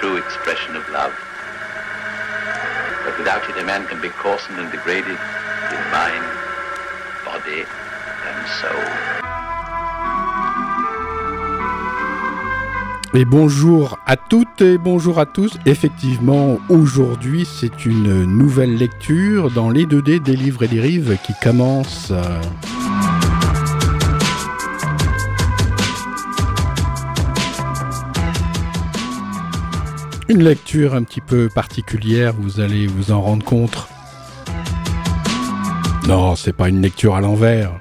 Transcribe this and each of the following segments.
true expression of love. But without it, a man can be coarsened and degraded in mind, body, and soul. Et bonjour à toutes et bonjour à tous. Effectivement, aujourd'hui, c'est une nouvelle lecture dans les 2D des livres et des rives qui commence. Une lecture un petit peu particulière, vous allez vous en rendre compte. Non, c'est pas une lecture à l'envers.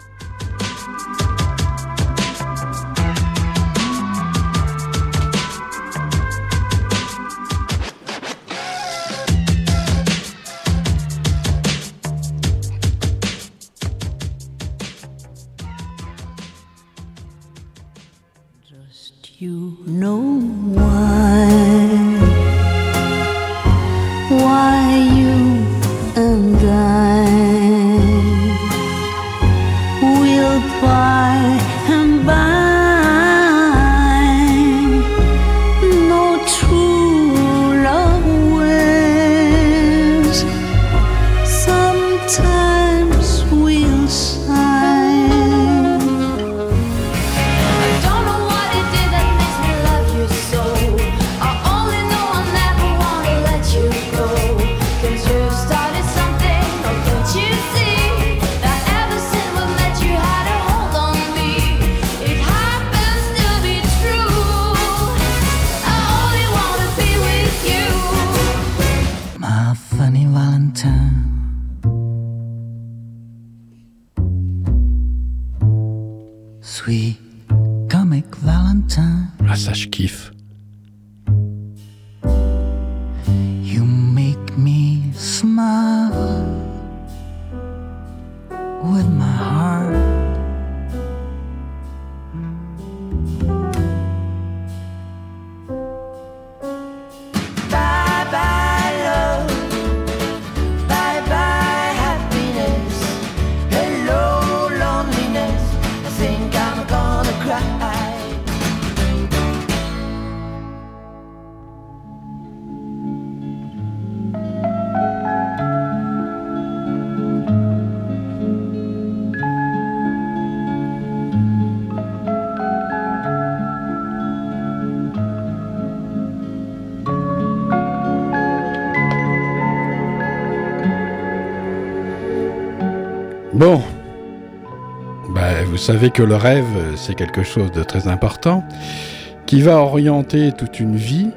Bon. Bah, vous savez que le rêve, c'est quelque chose de très important, qui va orienter toute une vie,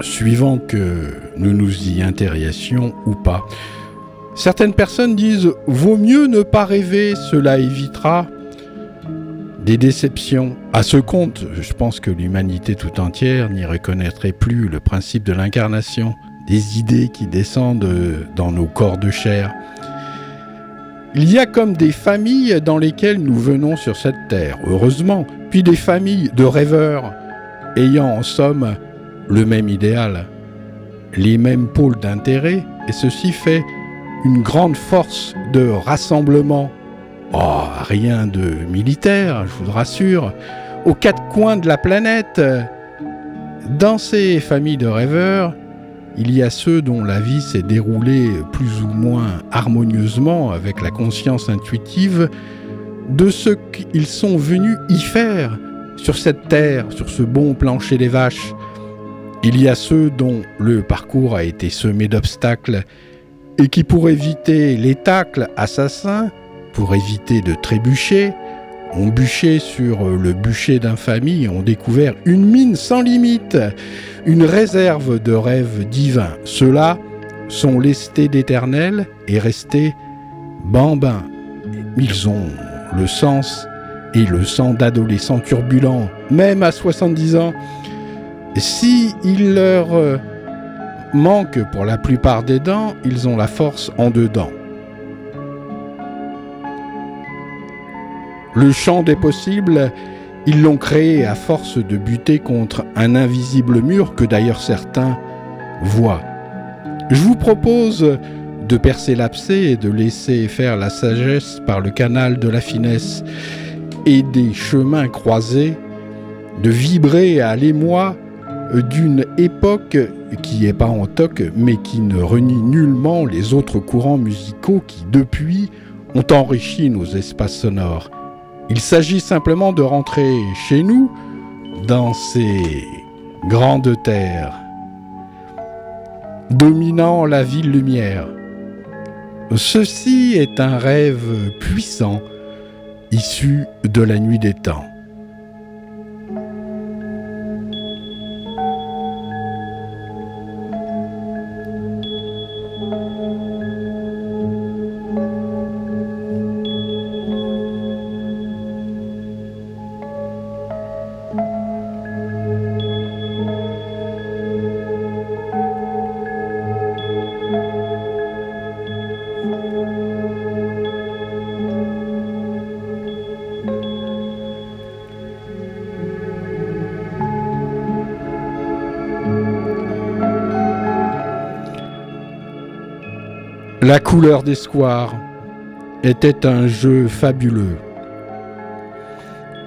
suivant que nous nous y intéressions ou pas. Certaines personnes disent Vaut mieux ne pas rêver, cela évitera des déceptions. À ce compte, je pense que l'humanité tout entière n'y reconnaîtrait plus le principe de l'incarnation, des idées qui descendent dans nos corps de chair. Il y a comme des familles dans lesquelles nous venons sur cette terre, heureusement, puis des familles de rêveurs, ayant en somme le même idéal, les mêmes pôles d'intérêt, et ceci fait une grande force de rassemblement. Oh, rien de militaire, je vous rassure, aux quatre coins de la planète. Dans ces familles de rêveurs, il y a ceux dont la vie s'est déroulée plus ou moins harmonieusement avec la conscience intuitive de ce qu'ils sont venus y faire sur cette terre, sur ce bon plancher des vaches. Il y a ceux dont le parcours a été semé d'obstacles et qui, pour éviter les tacles assassins, pour éviter de trébucher, ont bûché sur le bûcher d'infamie ont découvert une mine sans limite, une réserve de rêves divins. Ceux-là sont lestés d'éternel et restés bambins. Ils ont le sens et le sang d'adolescents turbulents, même à 70 ans. Si il leur euh, manque pour la plupart des dents, ils ont la force en dedans. Le champ des possibles, ils l'ont créé à force de buter contre un invisible mur que d'ailleurs certains voient. Je vous propose de percer l'abcès et de laisser faire la sagesse par le canal de la finesse et des chemins croisés, de vibrer à l'émoi d'une époque qui est pas en toc, mais qui ne renie nullement les autres courants musicaux qui, depuis, ont enrichi nos espaces sonores. Il s'agit simplement de rentrer chez nous, dans ces grandes terres, dominant la ville lumière. Ceci est un rêve puissant, issu de la nuit des temps. La couleur des squares était un jeu fabuleux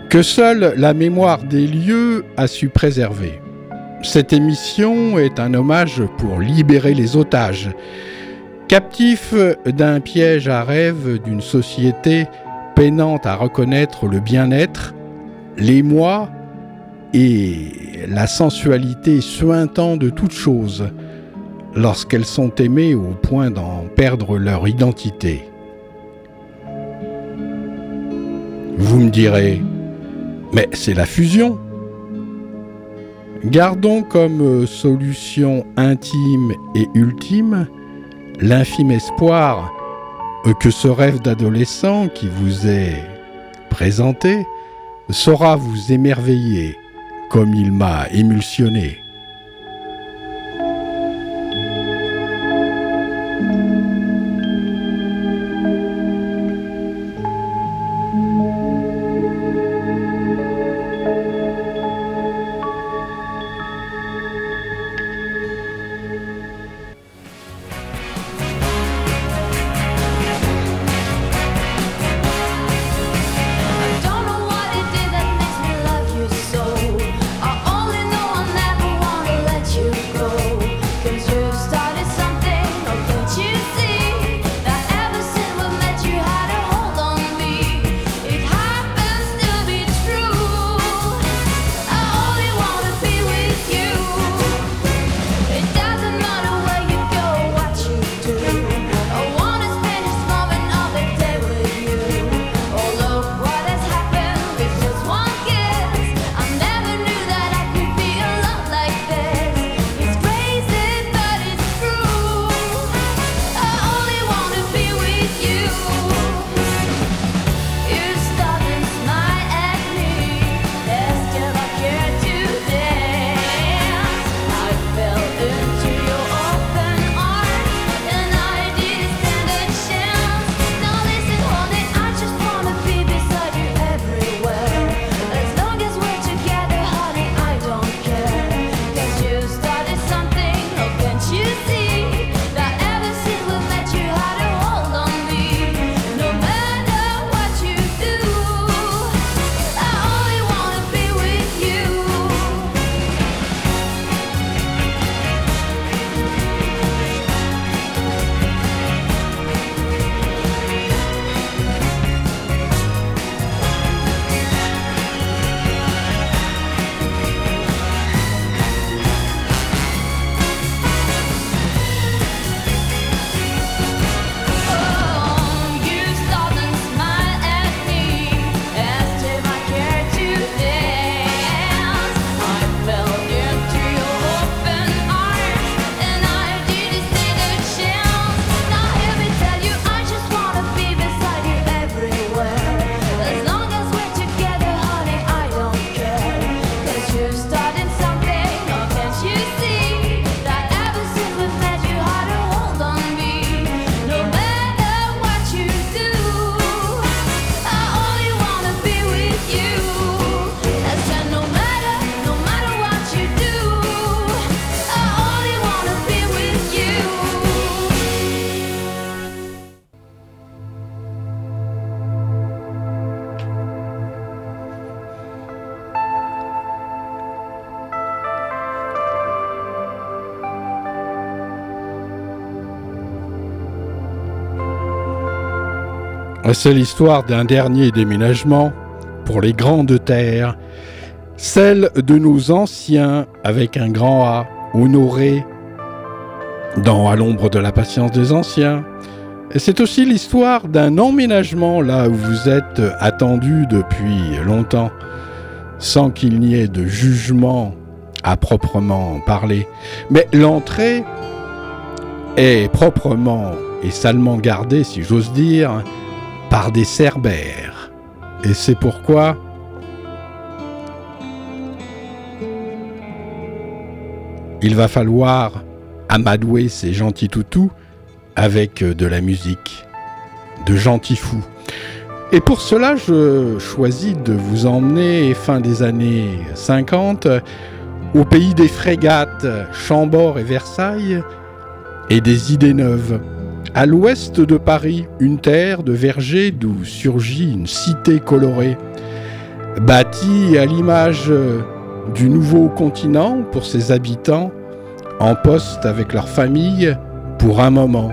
que seule la mémoire des lieux a su préserver. Cette émission est un hommage pour libérer les otages, captifs d'un piège à rêve d'une société peinant à reconnaître le bien-être, l'émoi et la sensualité suintant de toutes choses lorsqu'elles sont aimées au point d'en perdre leur identité. Vous me direz, mais c'est la fusion. Gardons comme solution intime et ultime l'infime espoir que ce rêve d'adolescent qui vous est présenté saura vous émerveiller comme il m'a émulsionné. C'est l'histoire d'un dernier déménagement pour les grandes terres, celle de nos anciens avec un grand A, honorés dans À l'ombre de la patience des anciens. C'est aussi l'histoire d'un emménagement là où vous êtes attendu depuis longtemps, sans qu'il n'y ait de jugement à proprement parler. Mais l'entrée est proprement et salement gardée, si j'ose dire, par des cerbères. Et c'est pourquoi il va falloir amadouer ces gentils toutous avec euh, de la musique, de gentils fous. Et pour cela, je choisis de vous emmener, fin des années 50, au pays des frégates Chambord et Versailles, et des idées neuves. À l'ouest de Paris, une terre de vergers d'où surgit une cité colorée, bâtie à l'image euh, du nouveau continent pour ses habitants, en poste avec leur famille pour un moment.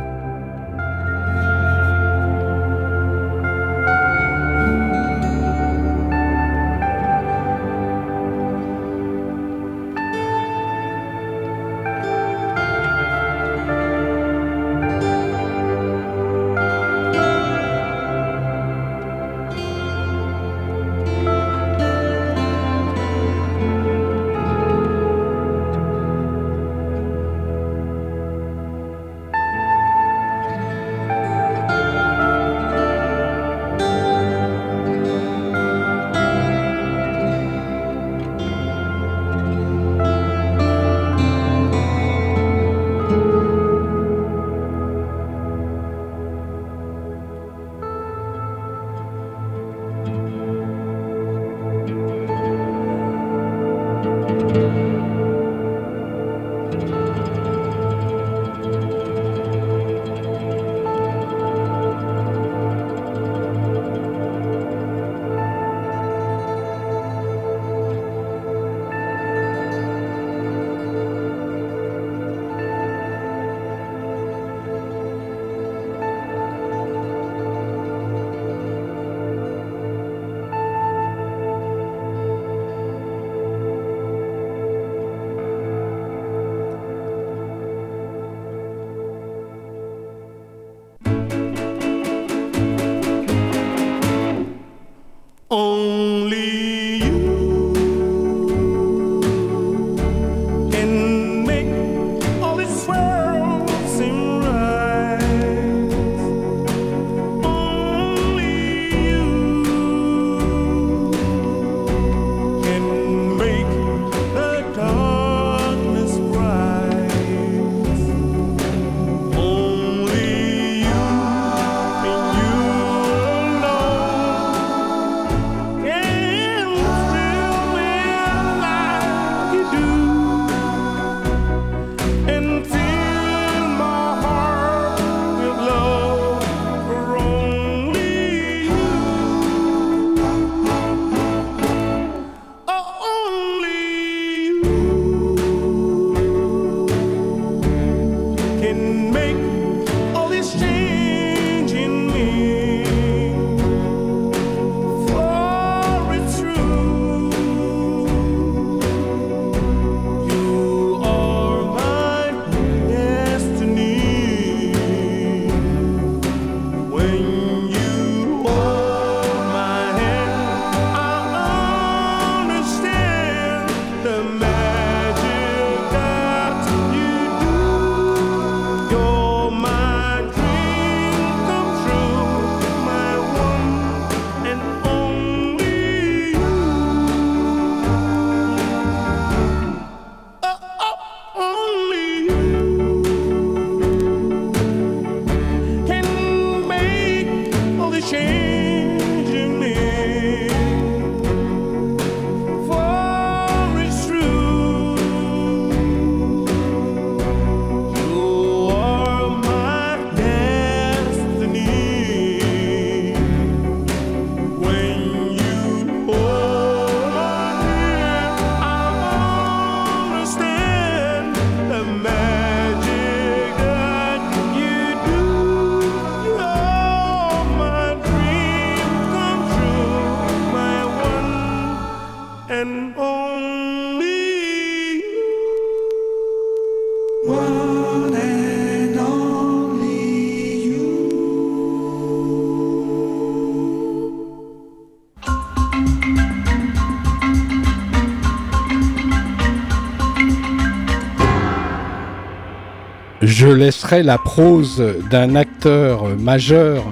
Laisserai la prose d'un acteur majeur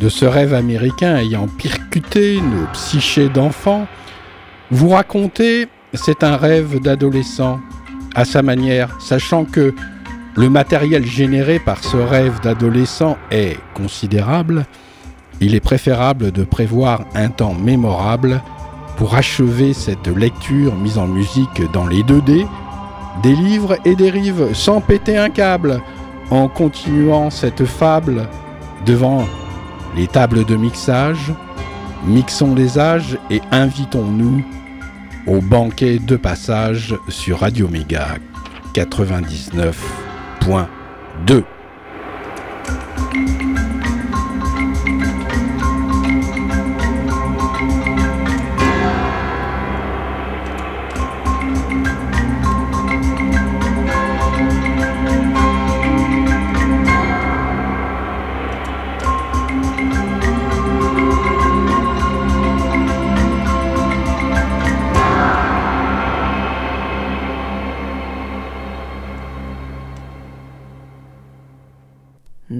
de ce rêve américain ayant percuté nos psychés d'enfants vous raconter c'est un rêve d'adolescent à sa manière, sachant que le matériel généré par ce rêve d'adolescent est considérable, il est préférable de prévoir un temps mémorable pour achever cette lecture mise en musique dans les 2D, des livres et des rives sans péter un câble, en continuant cette fable devant les tables de mixage. Mixons les âges et invitons-nous au banquet de passage sur Radio Méga 99.2.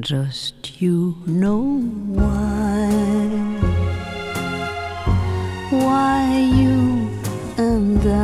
Just you know why, why you and I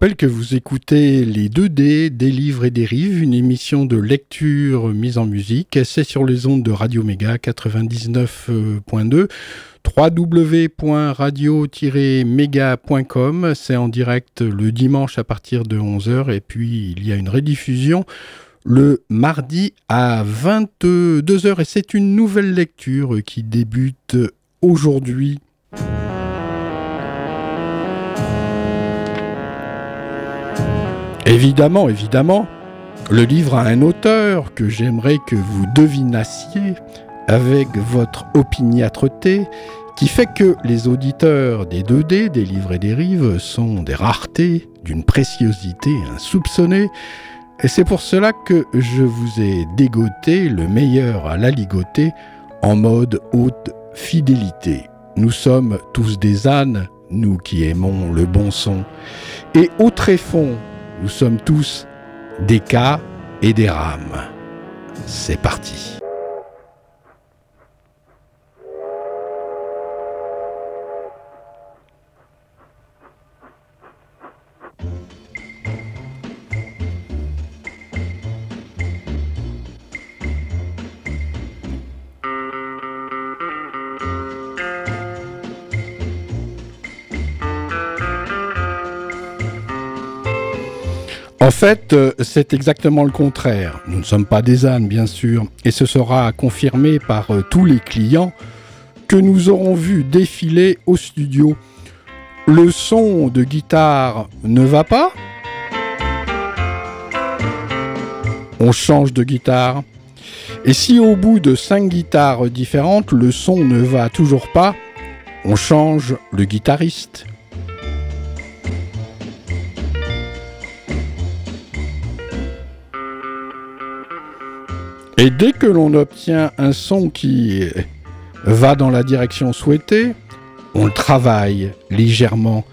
Rappelle que vous écoutez les 2D des livres et des rives, une émission de lecture mise en musique. C'est sur les ondes de Radio Méga 99.2 www.radio-méga.com. C'est en direct le dimanche à partir de 11h et puis il y a une rediffusion le mardi à 22h et c'est une nouvelle lecture qui débute aujourd'hui. Évidemment, évidemment, le livre a un auteur que j'aimerais que vous devinassiez avec votre opiniâtreté, qui fait que les auditeurs des 2D, des livres et des rives, sont des raretés, d'une préciosité insoupçonnée, et c'est pour cela que je vous ai dégoté le meilleur à la ligoter en mode haute fidélité. Nous sommes tous des ânes, nous qui aimons le bon son. Et au tréfonds, nous sommes tous des cas et des rames. C'est parti. En fait, euh, c'est exactement le contraire. Nous ne sommes pas des ânes, bien sûr, et ce sera confirmé par euh, tous les clients que nous aurons vus défiler au studio. Le son de guitare ne va pas On change de guitare. Et si au bout de cinq guitares différentes, le son ne va toujours pas, on change le guitariste. Et dès que l'on obtient un son qui va dans la direction souhaitée, on le travaille légèrement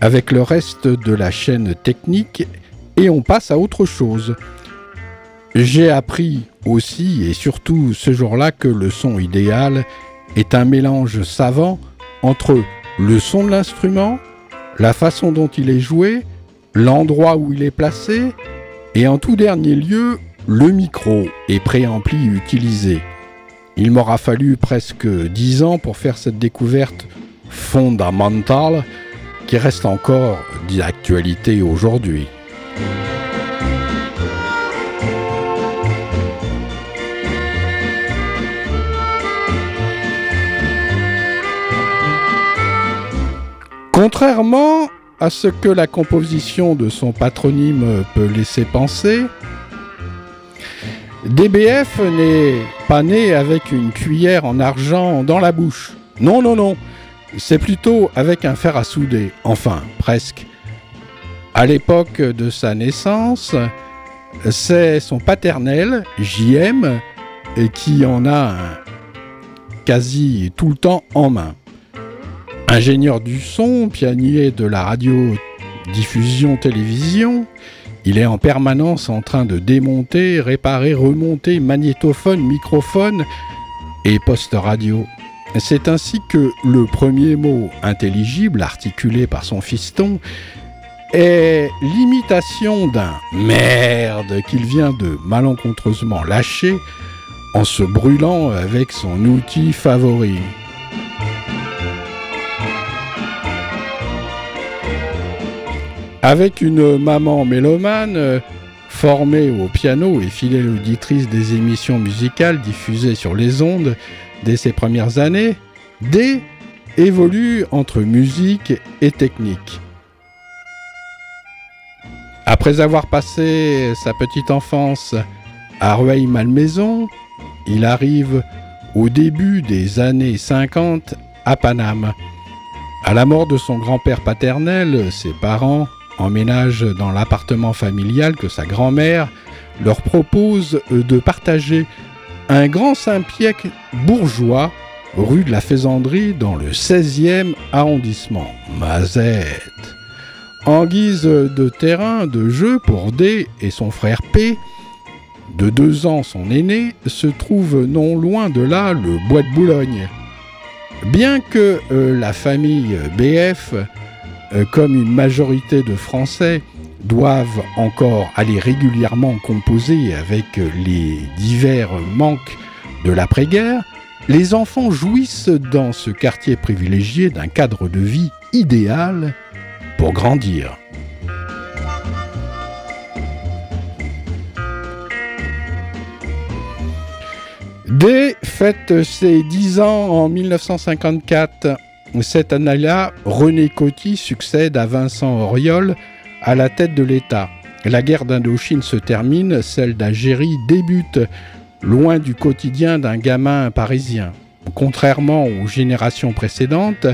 avec le reste de la chaîne technique et on passe à autre chose. J'ai appris aussi et surtout ce jour-là que le son idéal est un mélange savant entre le son de l'instrument, la façon dont il est joué, l'endroit où il est placé et en tout dernier lieu le micro et préampli utilisé. Il m'aura fallu presque dix ans pour faire cette découverte fondamentale qui reste encore d'actualité aujourd'hui. Contrairement à ce que la composition de son patronyme peut laisser penser, DBF n'est pas né avec une cuillère en argent dans la bouche. Non, non, non. C'est plutôt avec un fer à souder. Enfin, presque. À l'époque de sa naissance, c'est son paternel, JM, qui en a quasi tout le temps en main. Ingénieur du son, pianier de la radio-diffusion télévision, il est en permanence en train de démonter, réparer, remonter magnétophone, microphone et poste radio. C'est ainsi que le premier mot intelligible articulé par son fiston est l'imitation d'un merde qu'il vient de malencontreusement lâcher en se brûlant avec son outil favori. Avec une maman mélomane, euh, formée au piano et fidèle auditrice des émissions musicales diffusées sur les ondes dès ses premières années, D évolue entre musique et technique. Après avoir passé sa petite enfance à Rueil-Malmaison, il arrive au début des années 50 à Paname. À la mort de son grand-père paternel, ses parents emménagent dans l'appartement familial que sa grand-mère leur propose de partager un grand Saint-Pierre bourgeois rue de la Faisanderie dans le 16e arrondissement. Mazette. En guise de terrain de jeu pour D et son frère P, de deux ans son aîné, se trouve non loin de là le bois de Boulogne. Bien que euh, la famille BF, euh, comme une majorité de Français, doivent encore aller régulièrement composer avec les divers manques de l'après-guerre, les enfants jouissent dans ce quartier privilégié d'un cadre de vie idéal pour grandir. D fête ses 10 ans en 1954. Cette année-là, René Coty succède à Vincent Auriol à la tête de l'État. La guerre d'Indochine se termine, celle d'Algérie débute, loin du quotidien d'un gamin parisien. Contrairement aux générations précédentes,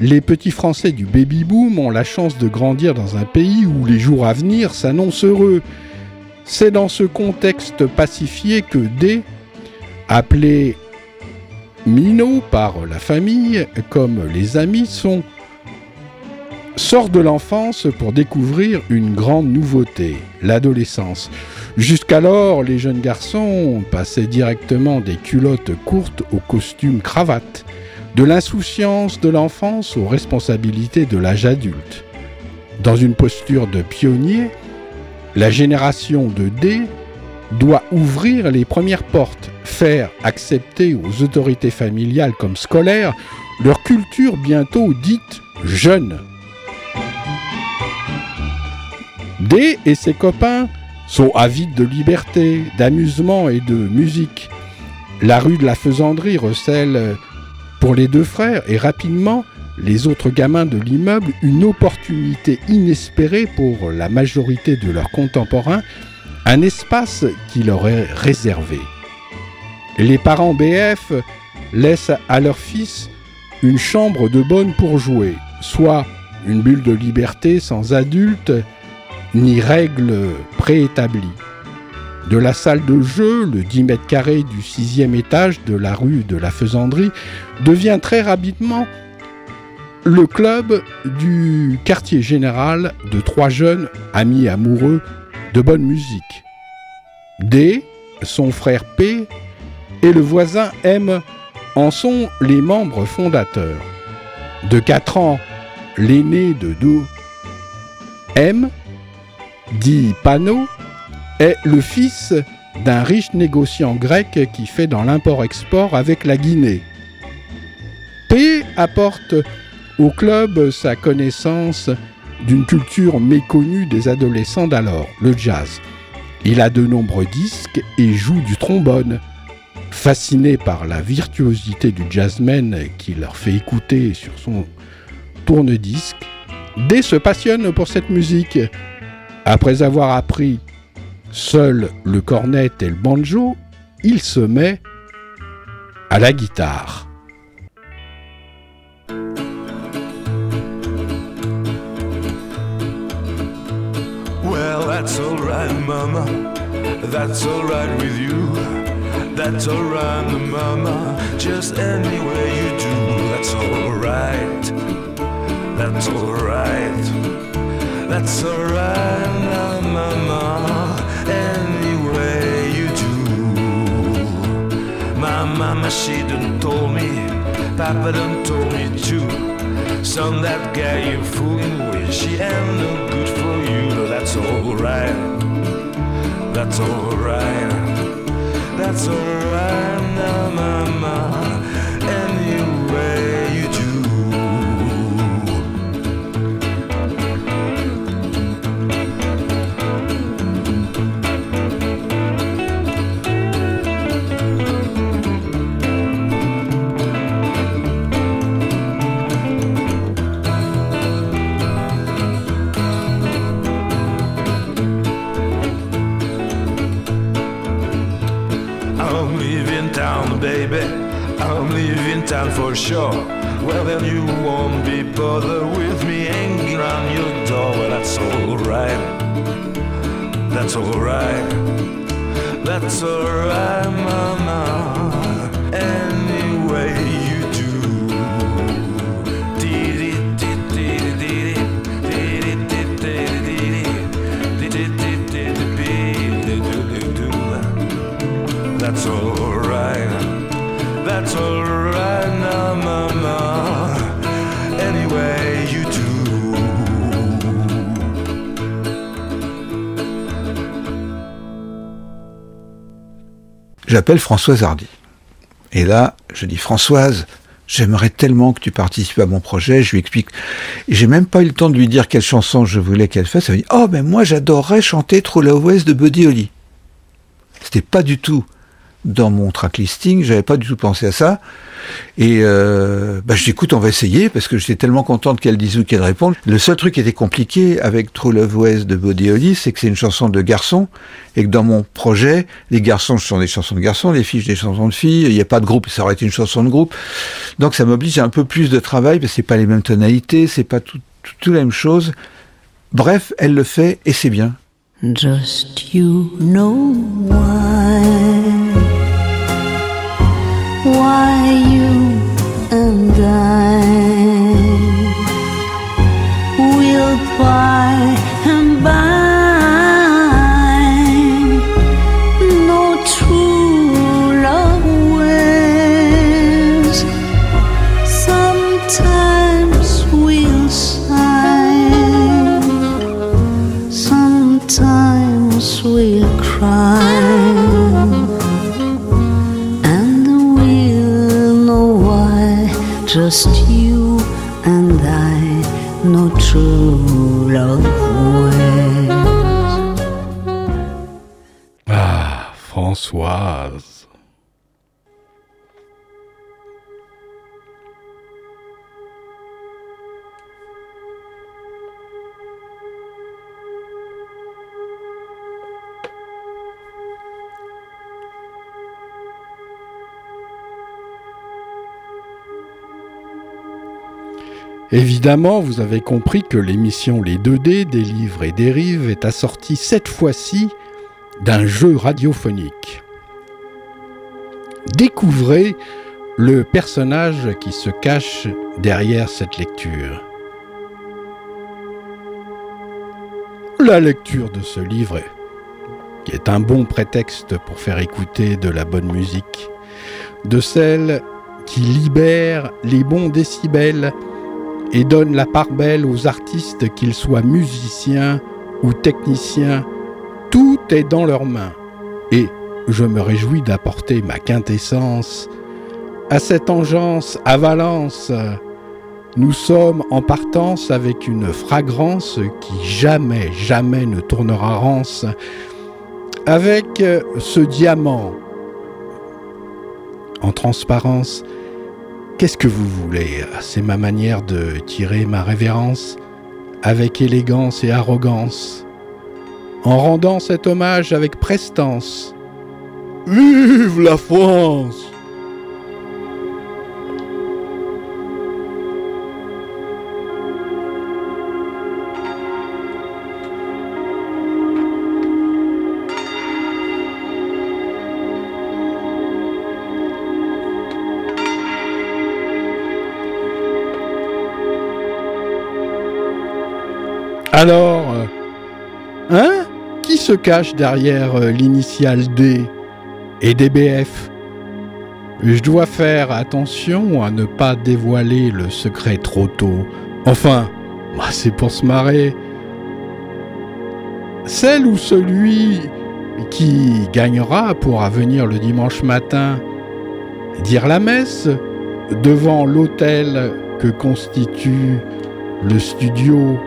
les petits Français du baby-boom ont la chance de grandir dans un pays où les jours à venir s'annoncent heureux. C'est dans ce contexte pacifié que D, appelé Mino, par la famille comme les amis, sont sort de l'enfance pour découvrir une grande nouveauté, l'adolescence. Jusqu'alors, les jeunes garçons passaient directement des culottes courtes aux costumes cravates, de l'insouciance de l'enfance aux responsabilités de l'âge adulte. Dans une posture de pionnier, la génération de D doit ouvrir les premières portes, faire accepter aux autorités familiales comme scolaires leur culture bientôt dite jeune. D et ses copains sont avides de liberté, d'amusement et de musique. La rue de la Faisanderie recèle pour les deux frères et rapidement les autres gamins de l'immeuble une opportunité inespérée pour la majorité de leurs contemporains, un espace qui leur est réservé. Les parents BF laissent à leur fils une chambre de bonne pour jouer, soit une bulle de liberté sans adultes ni règles préétablies. De la salle de jeu, le 10 mètres carrés du sixième étage de la rue de la Faisanderie devient très rapidement le club du quartier général de trois jeunes amis amoureux de bonne musique. D, son frère P et le voisin M en sont les membres fondateurs. De 4 ans, l'aîné de deux, M, dit Pano, est le fils d'un riche négociant grec qui fait dans l'import-export avec la Guinée. P apporte au club sa connaissance d'une culture méconnue des adolescents d'alors, le jazz. Il a de nombreux disques et joue du trombone. Fasciné par la virtuosité du jazzman qui leur fait écouter sur son tourne-disque, D se passionne pour cette musique. Après avoir appris seul le cornet et le banjo, il se met à la guitare. That's alright, Mama. That's alright with you. That's alright, Mama. Just any way you do. That's alright. That's alright. That's alright, Mama. Any way you do. My mama, she done told me. Papa done told me too. Son, that guy you're fooling with, she ain't no good for that's alright. That's alright. That's alright now, mama. Any baby. I'm leaving town for sure. Well, then you won't be bothered with me hanging around your door. Well, that's alright. That's alright. That's alright, mama. Any J'appelle Françoise Hardy. Et là, je dis Françoise, j'aimerais tellement que tu participes à mon projet. Je lui explique. Et j'ai même pas eu le temps de lui dire quelle chanson je voulais qu'elle fasse. Elle me dit Oh, ben moi j'adorerais chanter True Love de Buddy Holly. C'était pas du tout dans mon track listing, j'avais pas du tout pensé à ça. Et euh, bah, je on va essayer parce que j'étais tellement contente qu'elle dise ou qu'elle réponde. Le seul truc qui était compliqué avec True Love West de Buddy Holly, c'est que c'est une chanson de garçon et que dans mon projet, les garçons sont des chansons de garçons, les filles des chansons de filles. Il n'y a pas de groupe, ça aurait été une chanson de groupe. Donc ça m'oblige à un peu plus de travail parce que c'est pas les mêmes tonalités, c'est pas tout, tout, tout la même chose. Bref, elle le fait et c'est bien. Just you know why. why you and I. just you and I, no true love ways. Ah, Françoise. Évidemment, vous avez compris que l'émission Les 2D des livres et des rives est assortie cette fois-ci d'un jeu radiophonique. Découvrez le personnage qui se cache derrière cette lecture. La lecture de ce livre qui est un bon prétexte pour faire écouter de la bonne musique, de celle qui libère les bons décibels et donne la part belle aux artistes, qu'ils soient musiciens ou techniciens. Tout est dans leurs mains. Et je me réjouis d'apporter ma quintessence à cette engeance à Valence. Nous sommes en partance avec une fragrance qui jamais, jamais ne tournera rance. Avec ce diamant en transparence, Qu'est-ce que vous voulez? C'est ma manière de tirer ma révérence? Avec élégance et arrogance, en rendant cet hommage avec prestance? Vive la France Alors, euh, hein? Qui se cache derrière euh, l'initiale D et DBF Je dois faire attention à ne pas dévoiler le secret trop tôt. Enfin, bah, c'est pour se marrer. Celle ou celui qui gagnera pourra venir le dimanche matin dire la messe devant l'hôtel que constitue le studio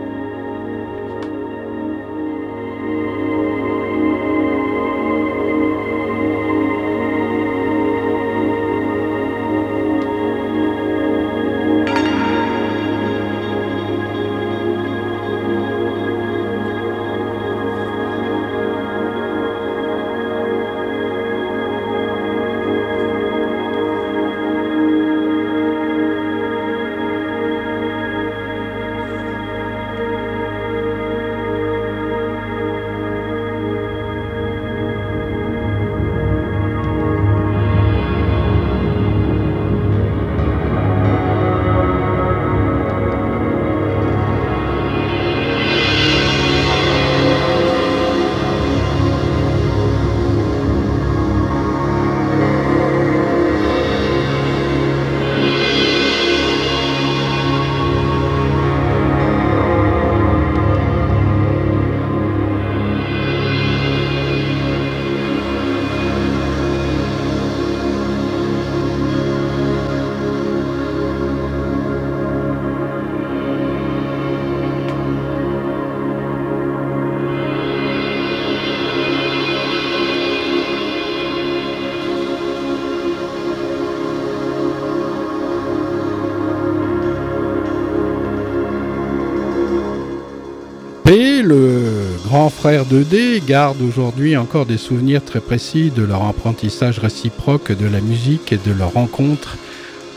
le grand frère de D, garde aujourd'hui encore des souvenirs très précis de leur apprentissage réciproque de la musique et de leur rencontre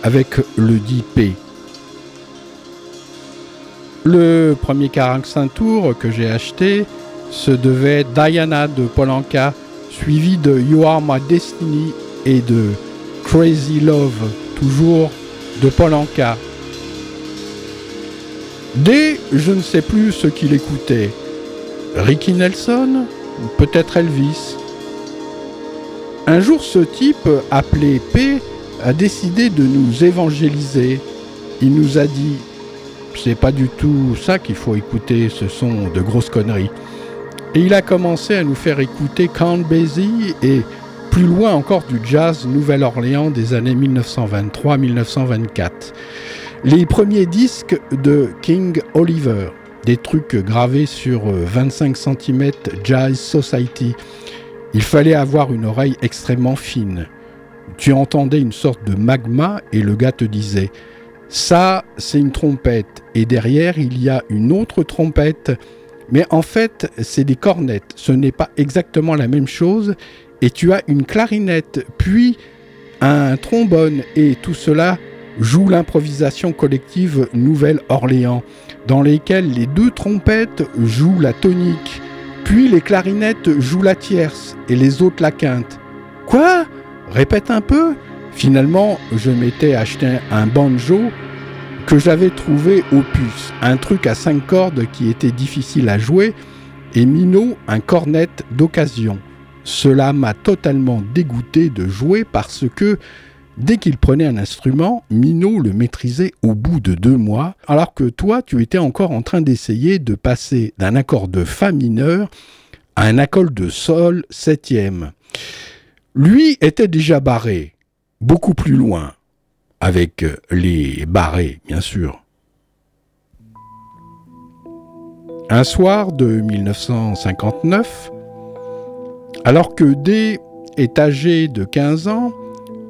avec le dit P. Le premier 45 tours que j'ai acheté se devait Diana de Polanka, suivi de You Are My Destiny et de Crazy Love, toujours de Polanka. D, je ne sais plus ce qu'il écoutait. Ricky Nelson Peut-être Elvis Un jour, ce type, appelé P, a décidé de nous évangéliser. Il nous a dit c'est pas du tout ça qu'il faut écouter, ce sont de grosses conneries. Et il a commencé à nous faire écouter Count Basie et Plus loin encore du jazz Nouvelle-Orléans des années 1923-1924. Les premiers disques de King Oliver, des trucs gravés sur euh, 25 cm Jazz Society. Il fallait avoir une oreille extrêmement fine. Tu entendais une sorte de magma et le gars te disait ça, c'est une trompette. Et derrière, il y a une autre trompette. Mais en fait, c'est des cornettes. Ce n'est pas exactement la même chose. Et tu as une clarinette, puis un trombone. Et tout cela joue l'improvisation collective Nouvelle-Orléans, dans lesquelles les deux trompettes jouent la tonique. Puis les clarinettes jouent la tierce et les autres la quinte. Quoi? Répète un peu Finalement, je m'étais acheté un banjo que j'avais trouvé au puce, un truc à cinq cordes qui était difficile à jouer, et Mino un cornet d'occasion. Cela m'a totalement dégoûté de jouer parce que dès qu'il prenait un instrument, Mino le maîtrisait au bout de deux mois, alors que toi, tu étais encore en train d'essayer de passer d'un accord de Fa mineur à un accord de Sol septième. Lui était déjà barré, beaucoup plus loin, avec euh, les barrés, bien sûr. Un soir de 1959, alors que D est âgé de 15 ans,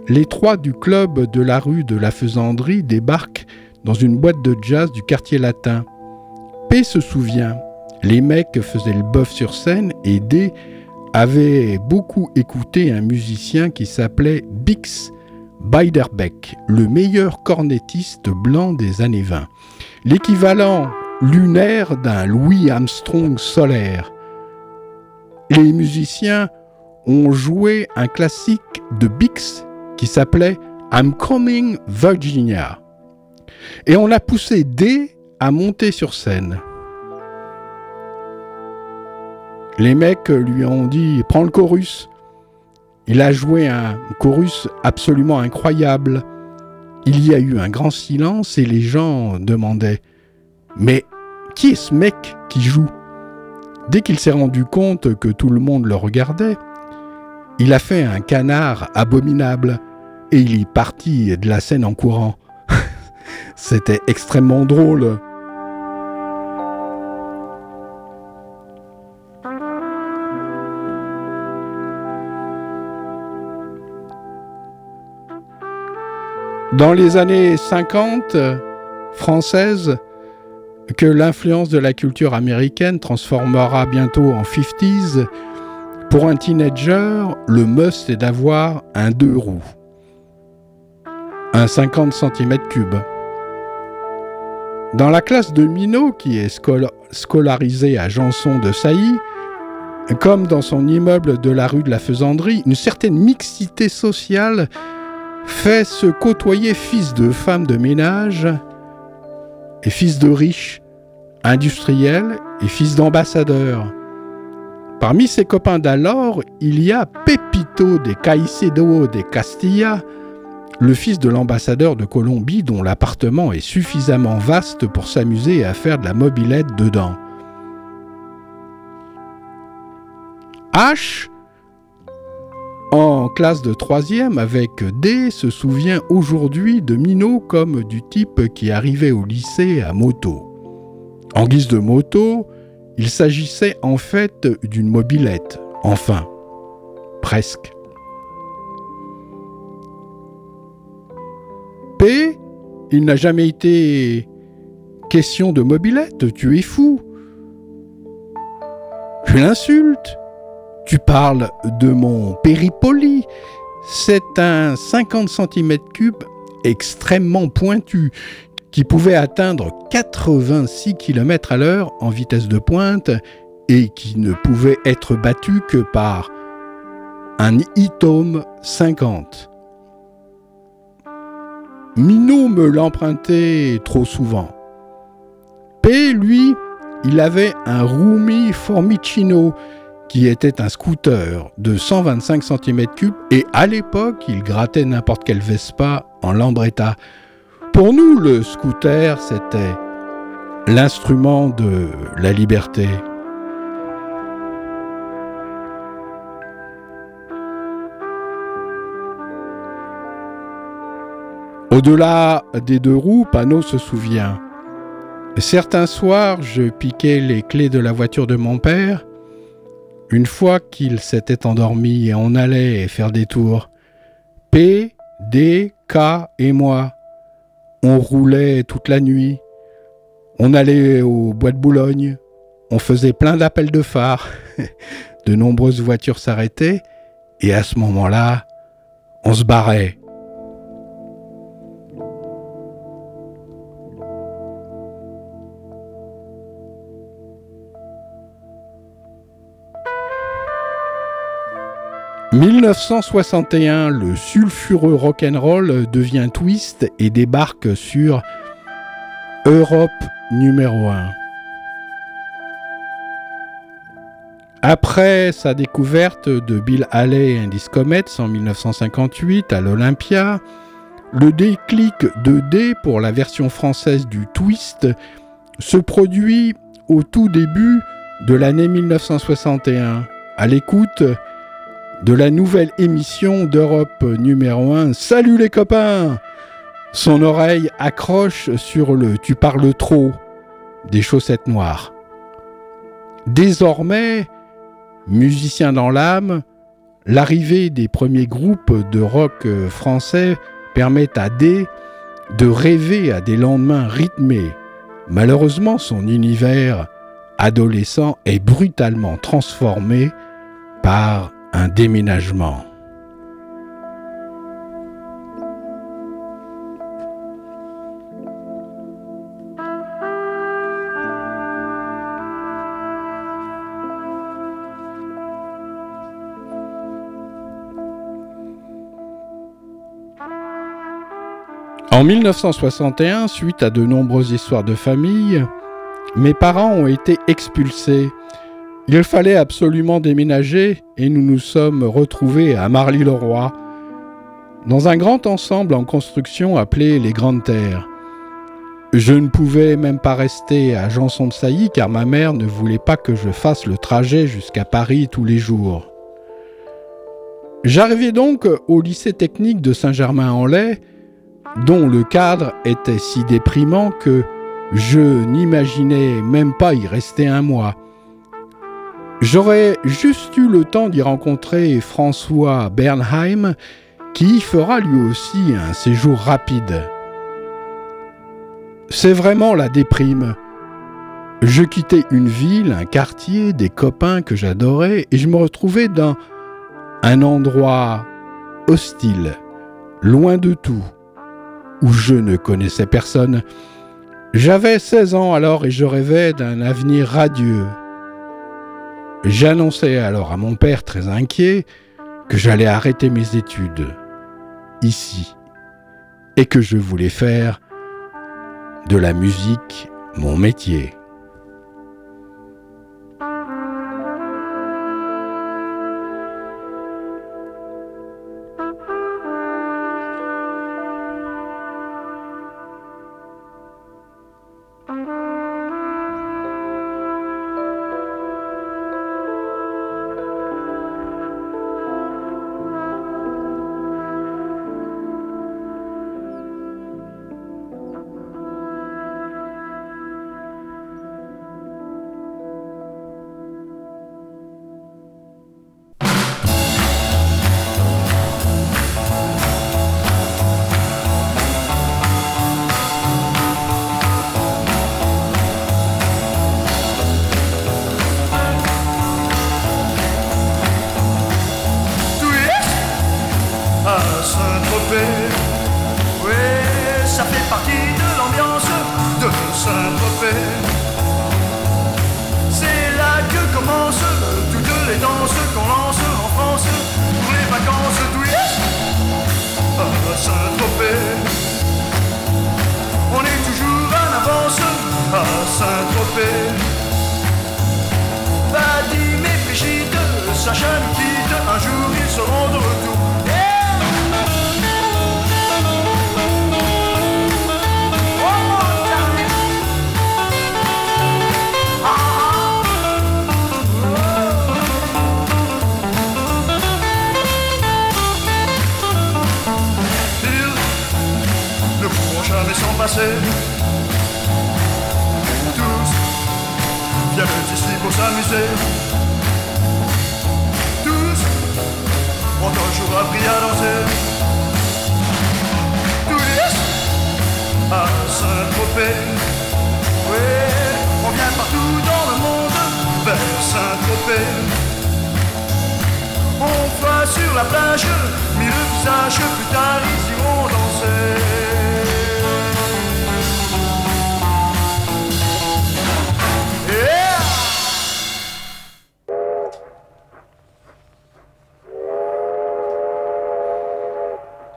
les trois du club de la rue de la Faisanderie débarquent dans une boîte de jazz du quartier latin. P se souvient, les mecs faisaient le bœuf sur scène et D avait beaucoup écouté un musicien qui s'appelait Bix Beiderbecke, le meilleur cornettiste blanc des années 20. L'équivalent lunaire d'un Louis Armstrong solaire. Les musiciens ont joué un classique de Bix qui s'appelait I'm Coming Virginia. Et on a poussé D à monter sur scène. Les mecs lui ont dit Prends le chorus. Il a joué un chorus absolument incroyable. Il y a eu un grand silence et les gens demandaient Mais qui est ce mec qui joue? Dès qu'il s'est rendu compte que tout le monde le regardait, il a fait un canard abominable et il est parti de la scène en courant. C'était extrêmement drôle. Dans les années 50 françaises, que l'influence de la culture américaine transformera bientôt en 50s, pour un teenager, le must est d'avoir un deux roues. Un 50 cm3. Dans la classe de Minot, qui est scol- scolarisée à Janson de Sailly, comme dans son immeuble de la rue de la Faisanderie, une certaine mixité sociale fait se côtoyer fils de femmes de ménage et fils de riches, industriels et fils d'ambassadeurs. Parmi ses copains d'alors, il y a Pepito de Caicedo de Castilla, le fils de l'ambassadeur de Colombie dont l'appartement est suffisamment vaste pour s'amuser à faire de la mobilette dedans. H, en classe de troisième avec D, se souvient aujourd'hui de Minot comme du type qui arrivait au lycée à moto. En guise de moto, il s'agissait en fait d'une mobilette. Enfin, presque. Il n'a jamais été question de mobilette, tu es fou. Tu l'insultes. Tu parles de mon péripoli. C'est un 50 cm3 extrêmement pointu qui pouvait atteindre 86 km à l'heure en vitesse de pointe et qui ne pouvait être battu que par un Itom 50. Minot me l'empruntait trop souvent. P, lui, il avait un Rumi Formicino qui était un scooter de 125 cm3 et à l'époque, il grattait n'importe quel Vespa en Lambretta. Pour nous, le scooter, c'était l'instrument de la liberté. Au-delà des deux roues, Panot se souvient. Certains soirs, je piquais les clés de la voiture de mon père. Une fois qu'il s'était endormi et on allait faire des tours, P, D, K et moi, on roulait toute la nuit. On allait au bois de Boulogne. On faisait plein d'appels de phare. De nombreuses voitures s'arrêtaient et à ce moment-là, on se barrait. « 1961, le sulfureux rock'n'roll devient twist et débarque sur Europe numéro 1. Après sa découverte de Bill Haley and his Comets en 1958 à l'Olympia, le déclic 2D pour la version française du Twist se produit au tout début de l'année 1961, à l'écoute de la nouvelle émission d'Europe numéro 1. Salut les copains Son oreille accroche sur le Tu parles trop des chaussettes noires. Désormais, musicien dans l'âme, l'arrivée des premiers groupes de rock français permet à D de rêver à des lendemains rythmés. Malheureusement, son univers adolescent est brutalement transformé par un déménagement. En 1961, suite à de nombreuses histoires de famille, mes parents ont été expulsés. Il fallait absolument déménager et nous nous sommes retrouvés à Marly-le-Roi, dans un grand ensemble en construction appelé les Grandes Terres. Je ne pouvais même pas rester à Janson de Sailly car ma mère ne voulait pas que je fasse le trajet jusqu'à Paris tous les jours. J'arrivais donc au lycée technique de Saint-Germain-en-Laye, dont le cadre était si déprimant que je n'imaginais même pas y rester un mois. J'aurais juste eu le temps d'y rencontrer François Bernheim, qui y fera lui aussi un séjour rapide. C'est vraiment la déprime. Je quittais une ville, un quartier, des copains que j'adorais, et je me retrouvais dans un endroit hostile, loin de tout, où je ne connaissais personne. J'avais 16 ans alors et je rêvais d'un avenir radieux. J'annonçais alors à mon père très inquiet que j'allais arrêter mes études ici et que je voulais faire de la musique mon métier.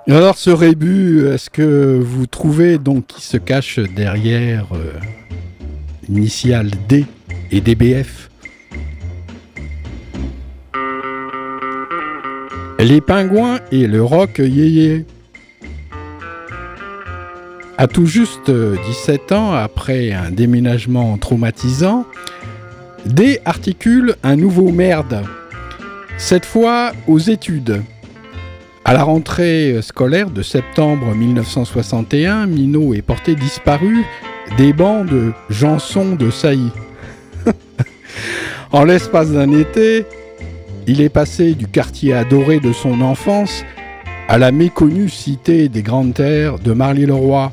Alors ce rébut, est-ce que vous trouvez donc qui se cache derrière euh, D et DBF Les pingouins et le rock yéyé. À tout juste euh, 17 ans après un déménagement traumatisant, D articule un nouveau merde. Cette fois aux études. À la rentrée scolaire de septembre 1961, Minot est porté disparu des bancs de Janson de Sailly. en l'espace d'un été, il est passé du quartier adoré de son enfance à la méconnue cité des Grandes Terres de Marly-le-Roi,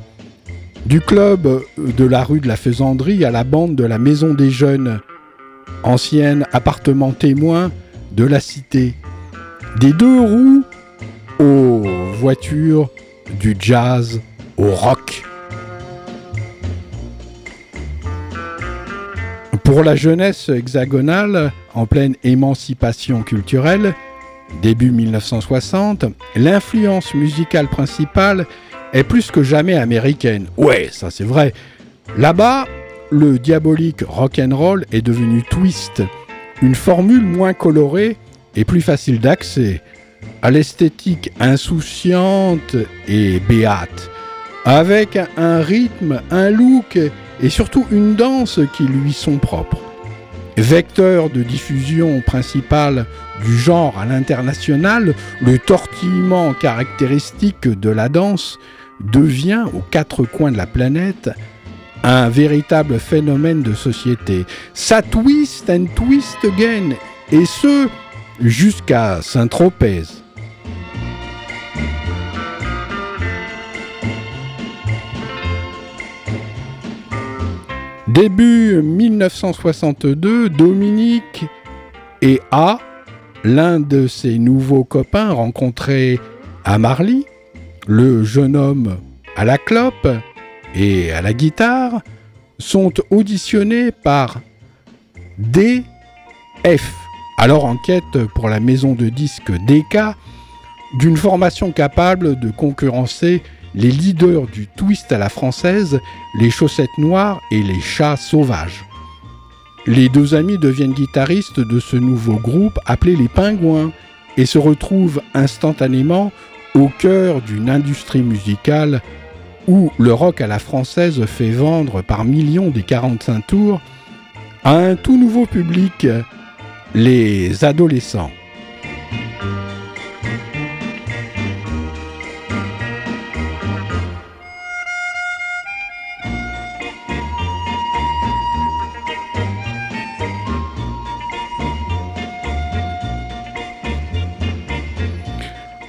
du club de la rue de la Faisanderie à la bande de la Maison des Jeunes, ancien appartement témoin de la cité, des deux roues aux voitures, du jazz au rock. Pour la jeunesse hexagonale, en pleine émancipation culturelle, début 1960, l'influence musicale principale est plus que jamais américaine. Ouais, ça c'est vrai. Là-bas, le diabolique rock'n'roll est devenu twist, une formule moins colorée et plus facile d'accès, à l'esthétique insouciante et béate, avec un rythme, un look et surtout une danse qui lui sont propres. Vecteur de diffusion principal du genre à l'international, le tortillement caractéristique de la danse devient aux quatre coins de la planète un véritable phénomène de société. Ça twist and twist again, et ce jusqu'à Saint-Tropez. Début 1962, Dominique et A, l'un de ses nouveaux copains rencontrés à Marly, le jeune homme à la clope et à la guitare, sont auditionnés par DF, alors en quête pour la maison de disques DK, d'une formation capable de concurrencer les leaders du twist à la française, les chaussettes noires et les chats sauvages. Les deux amis deviennent guitaristes de ce nouveau groupe appelé les Pingouins et se retrouvent instantanément au cœur d'une industrie musicale où le rock à la française fait vendre par millions des 45 tours à un tout nouveau public, les adolescents.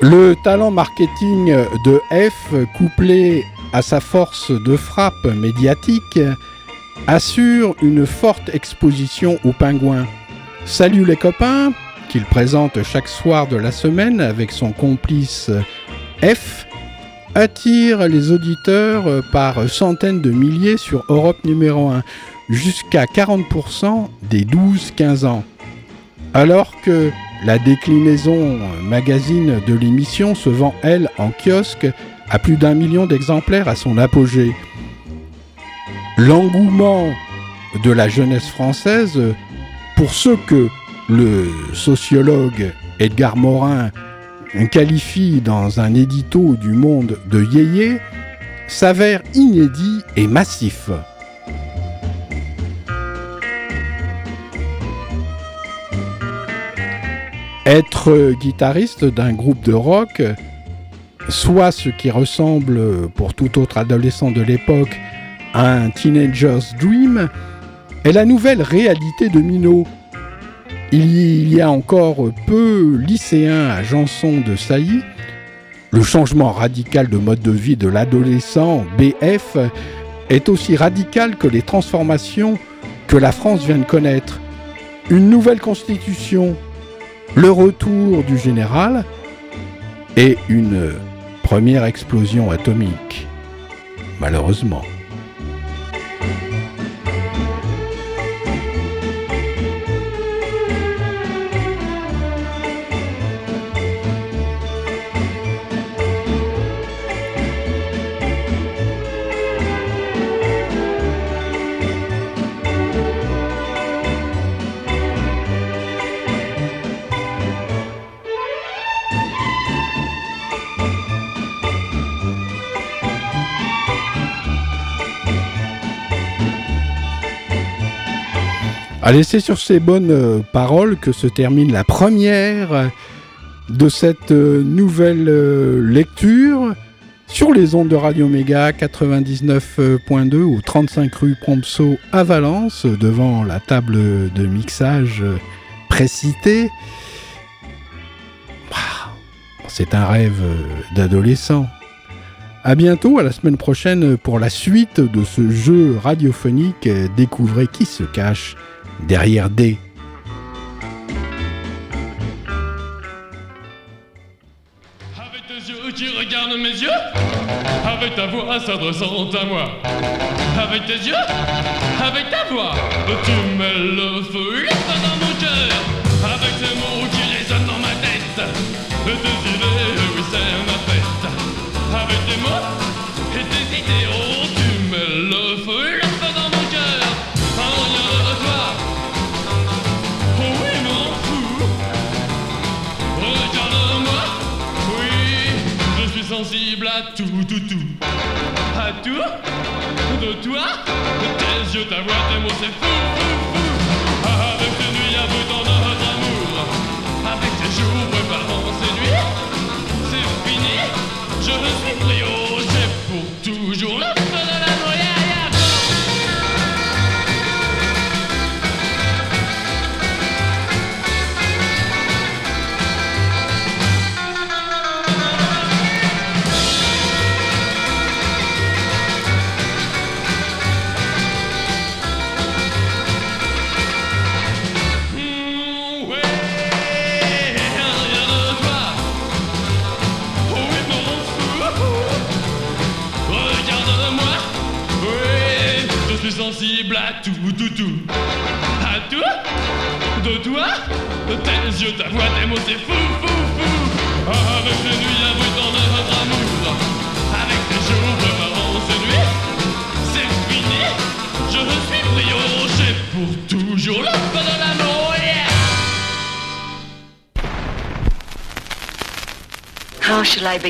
Le talent marketing de F, couplé à sa force de frappe médiatique, assure une forte exposition aux pingouins. Salut les copains, qu'il présente chaque soir de la semaine avec son complice F, attire les auditeurs par centaines de milliers sur Europe numéro 1, jusqu'à 40% des 12-15 ans. Alors que la déclinaison magazine de l'émission se vend, elle, en kiosque à plus d'un million d'exemplaires à son apogée. L'engouement de la jeunesse française pour ce que le sociologue Edgar Morin qualifie dans un édito du Monde de yéyé s'avère inédit et massif. Être guitariste d'un groupe de rock soit ce qui ressemble pour tout autre adolescent de l'époque à un teenager's dream, est la nouvelle réalité de Minot. Il y a encore peu lycéens à Janson de Sailly. Le changement radical de mode de vie de l'adolescent BF est aussi radical que les transformations que la France vient de connaître. Une nouvelle constitution, le retour du général et une première explosion atomique. Malheureusement. Allez, c'est sur ces bonnes euh, paroles que se termine la première de cette euh, nouvelle euh, lecture sur les ondes de Radio Méga 99.2 au 35 rue Prompso à Valence, devant la table de mixage précitée. C'est un rêve d'adolescent. À bientôt, à la semaine prochaine pour la suite de ce jeu radiophonique. Découvrez qui se cache derrière D. Avec tes yeux qui regardent mes yeux? Avec ta voix s'adressant à moi. Avec tes yeux? Avec ta voix Tu mets le feu dans mon cœur. Avec ces mots qui résonnent dans ma tête. Tes idées, oui c'est ma fête. Avec tes mots et tes idées sensible à tout, tout, tout. À tout? De toi? Tes yeux, ta voix, tes mots, c'est fou, fou, fou.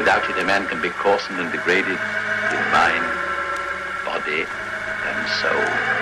Without it, a man can be coarsened and degraded in mind, body, and soul.